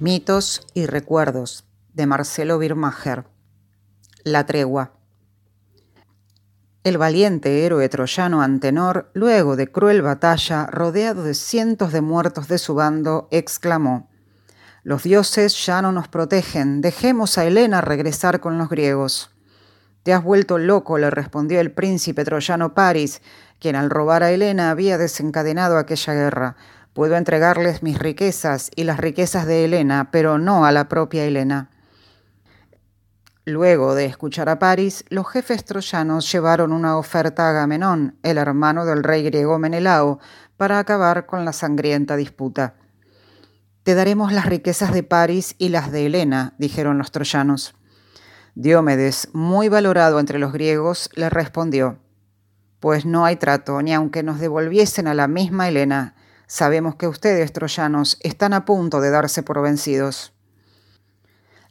Mitos y recuerdos de Marcelo Birmacher. La tregua. El valiente héroe troyano Antenor, luego de cruel batalla, rodeado de cientos de muertos de su bando, exclamó, Los dioses ya no nos protegen, dejemos a Helena regresar con los griegos. Te has vuelto loco, le respondió el príncipe troyano Paris, quien al robar a Helena había desencadenado aquella guerra. Puedo entregarles mis riquezas y las riquezas de Helena, pero no a la propia Helena. Luego de escuchar a París, los jefes troyanos llevaron una oferta a Agamenón, el hermano del rey griego Menelao, para acabar con la sangrienta disputa. Te daremos las riquezas de París y las de Helena, dijeron los troyanos. Diomedes, muy valorado entre los griegos, le respondió, Pues no hay trato, ni aunque nos devolviesen a la misma Helena, Sabemos que ustedes, troyanos, están a punto de darse por vencidos.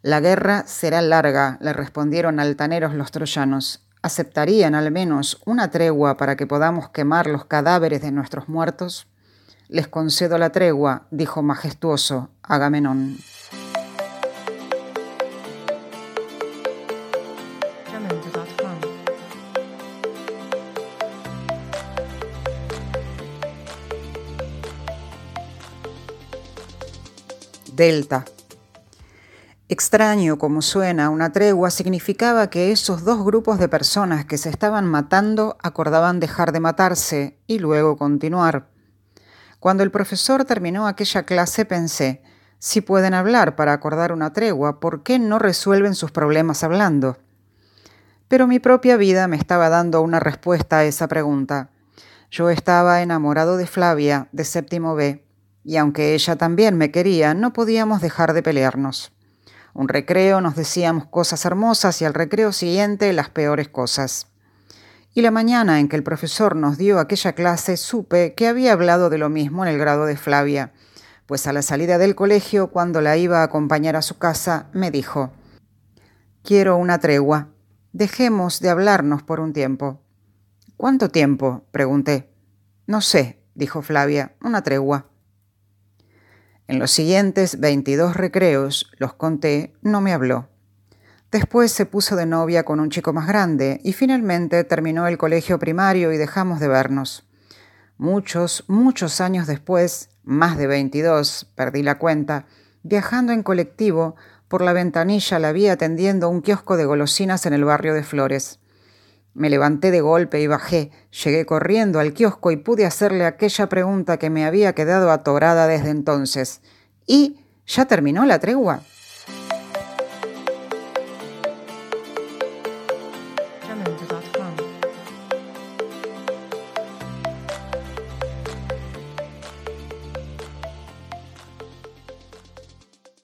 La guerra será larga, le respondieron altaneros los troyanos. ¿Aceptarían al menos una tregua para que podamos quemar los cadáveres de nuestros muertos? Les concedo la tregua, dijo majestuoso Agamenón. Delta. Extraño como suena, una tregua significaba que esos dos grupos de personas que se estaban matando acordaban dejar de matarse y luego continuar. Cuando el profesor terminó aquella clase pensé, si pueden hablar para acordar una tregua, ¿por qué no resuelven sus problemas hablando? Pero mi propia vida me estaba dando una respuesta a esa pregunta. Yo estaba enamorado de Flavia, de séptimo B, y aunque ella también me quería, no podíamos dejar de pelearnos. Un recreo nos decíamos cosas hermosas y al recreo siguiente las peores cosas. Y la mañana en que el profesor nos dio aquella clase supe que había hablado de lo mismo en el grado de Flavia, pues a la salida del colegio, cuando la iba a acompañar a su casa, me dijo, Quiero una tregua. Dejemos de hablarnos por un tiempo. ¿Cuánto tiempo? pregunté. No sé, dijo Flavia, una tregua. En los siguientes 22 recreos, los conté, no me habló. Después se puso de novia con un chico más grande y finalmente terminó el colegio primario y dejamos de vernos. Muchos, muchos años después, más de 22, perdí la cuenta, viajando en colectivo, por la ventanilla la vi atendiendo un kiosco de golosinas en el barrio de Flores. Me levanté de golpe y bajé, llegué corriendo al kiosco y pude hacerle aquella pregunta que me había quedado atorada desde entonces. ¿Y ya terminó la tregua?